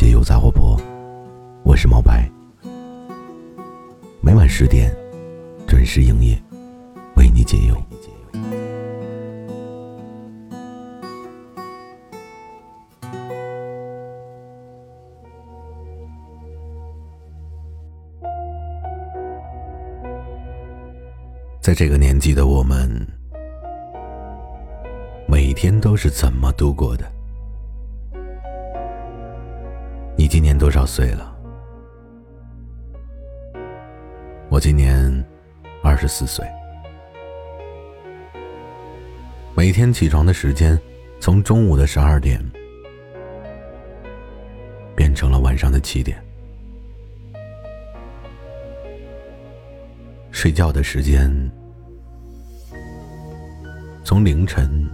解忧杂货铺，我是毛白。每晚十点准时营业，为你解忧。在这个年纪的我们，每天都是怎么度过的？今年多少岁了？我今年二十四岁。每天起床的时间从中午的十二点变成了晚上的七点，睡觉的时间从凌晨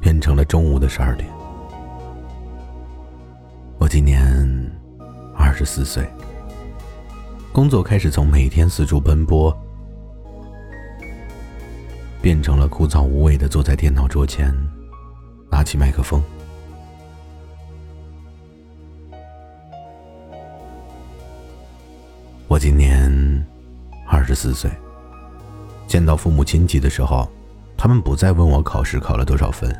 变成了中午的十二点。今年二十四岁，工作开始从每天四处奔波，变成了枯燥无味的坐在电脑桌前，拿起麦克风。我今年二十四岁，见到父母亲戚的时候，他们不再问我考试考了多少分，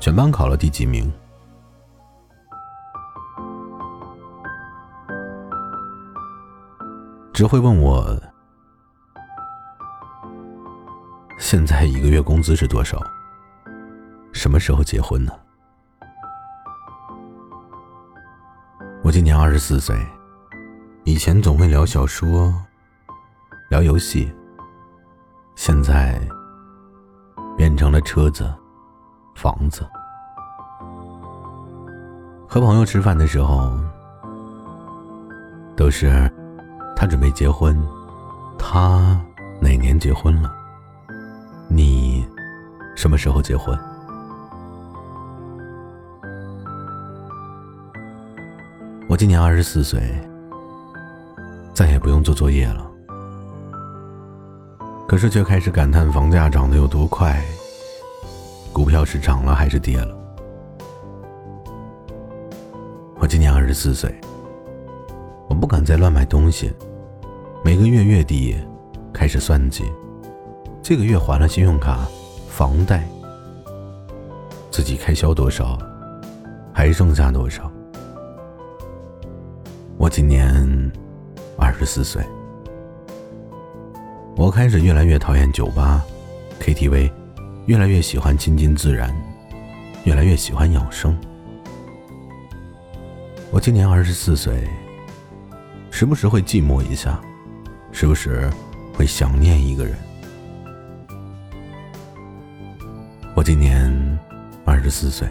全班考了第几名。只会问我现在一个月工资是多少，什么时候结婚呢？我今年二十四岁，以前总会聊小说、聊游戏，现在变成了车子、房子。和朋友吃饭的时候，都是。他准备结婚，他哪年结婚了？你什么时候结婚？我今年二十四岁，再也不用做作业了。可是却开始感叹房价涨得有多快，股票是涨了还是跌了？我今年二十四岁，我不敢再乱买东西。每个月月底，开始算计，这个月还了信用卡、房贷，自己开销多少，还剩下多少？我今年二十四岁，我开始越来越讨厌酒吧、KTV，越来越喜欢亲近自然，越来越喜欢养生。我今年二十四岁，时不时会寂寞一下。时不时会想念一个人。我今年二十四岁，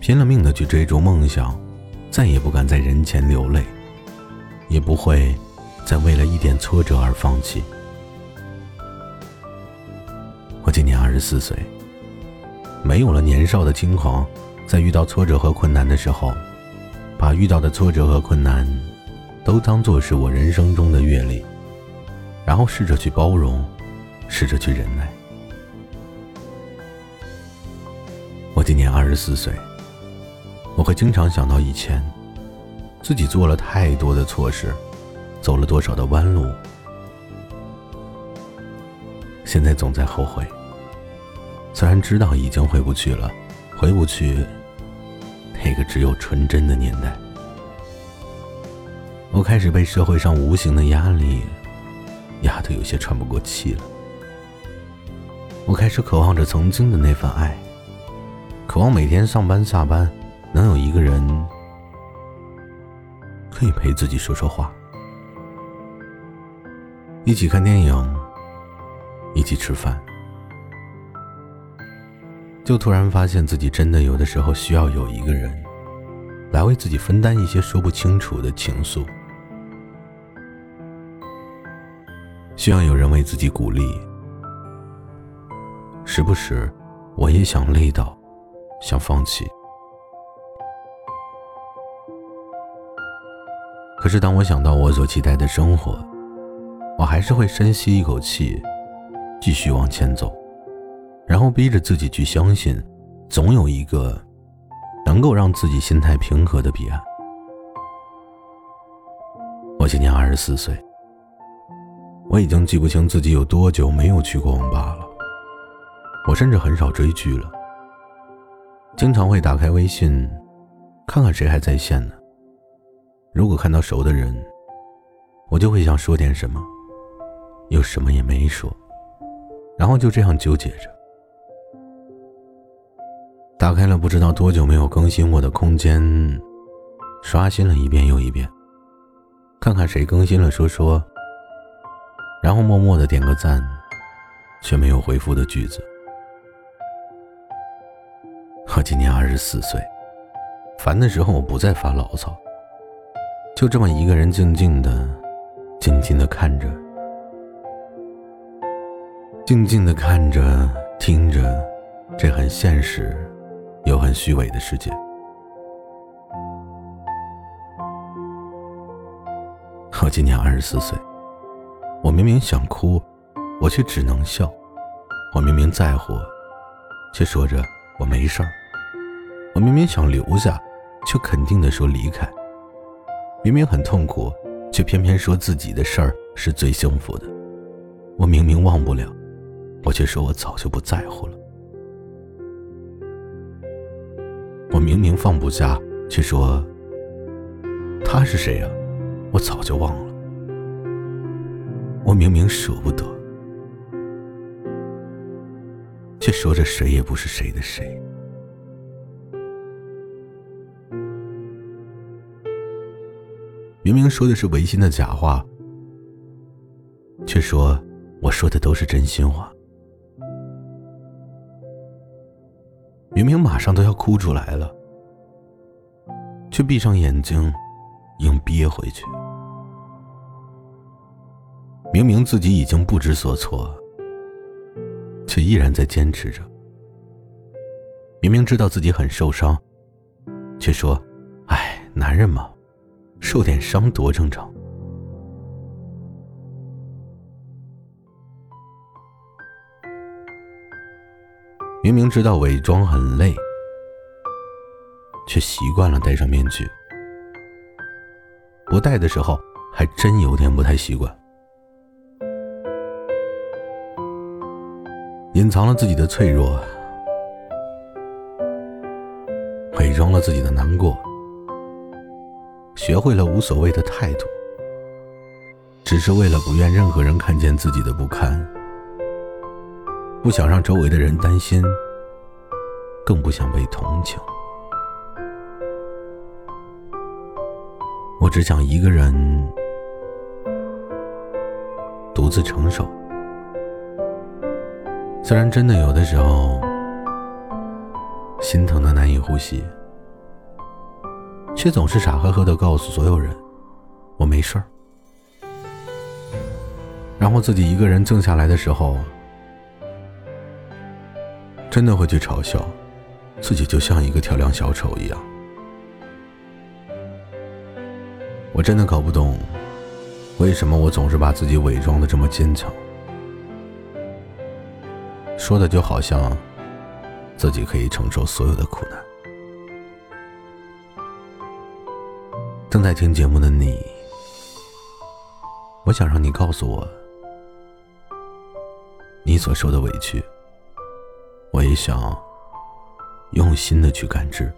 拼了命的去追逐梦想，再也不敢在人前流泪，也不会再为了一点挫折而放弃。我今年二十四岁，没有了年少的轻狂，在遇到挫折和困难的时候，把遇到的挫折和困难。都当做是我人生中的阅历，然后试着去包容，试着去忍耐。我今年二十四岁，我会经常想到以前自己做了太多的错事，走了多少的弯路，现在总在后悔。虽然知道已经回不去了，回不去那个只有纯真的年代。我开始被社会上无形的压力压得有些喘不过气了。我开始渴望着曾经的那份爱，渴望每天上班下班能有一个人可以陪自己说说话，一起看电影，一起吃饭。就突然发现自己真的有的时候需要有一个人来为自己分担一些说不清楚的情愫。需要有人为自己鼓励。时不时，我也想累倒，想放弃。可是，当我想到我所期待的生活，我还是会深吸一口气，继续往前走，然后逼着自己去相信，总有一个能能够让自己心态平和的彼岸。我今年二十四岁，我已经记不清自己有多久没有去过网吧了。我甚至很少追剧了，经常会打开微信，看看谁还在线呢。如果看到熟的人，我就会想说点什么，又什么也没说，然后就这样纠结着。打开了不知道多久没有更新过的空间，刷新了一遍又一遍，看看谁更新了说说，然后默默的点个赞，却没有回复的句子。我今年二十四岁，烦的时候我不再发牢骚，就这么一个人静静的、静静的看着，静静的看着、听着，这很现实又很虚伪的世界。我今年二十四岁，我明明想哭，我却只能笑；我明明在乎，却说着我没事儿。我明明想留下，却肯定的说离开；明明很痛苦，却偏偏说自己的事儿是最幸福的。我明明忘不了，我却说我早就不在乎了。我明明放不下，却说他是谁呀？我早就忘了。明明舍不得，却说着谁也不是谁的谁。明明说的是违心的假话，却说我说的都是真心话。明明马上都要哭出来了，却闭上眼睛，硬憋回去。明明自己已经不知所措，却依然在坚持着。明明知道自己很受伤，却说：“哎，男人嘛。”受点伤多正常。明明知道伪装很累，却习惯了戴上面具。不戴的时候，还真有点不太习惯。隐藏了自己的脆弱，伪装了自己的难过。学会了无所谓的态度，只是为了不愿任何人看见自己的不堪，不想让周围的人担心，更不想被同情。我只想一个人独自承受，虽然真的有的时候心疼的难以呼吸。却总是傻呵呵的告诉所有人：“我没事儿。”然后自己一个人静下来的时候，真的会去嘲笑自己，就像一个跳梁小丑一样。我真的搞不懂，为什么我总是把自己伪装的这么坚强，说的就好像自己可以承受所有的苦难。正在听节目的你，我想让你告诉我，你所受的委屈，我也想用心的去感知。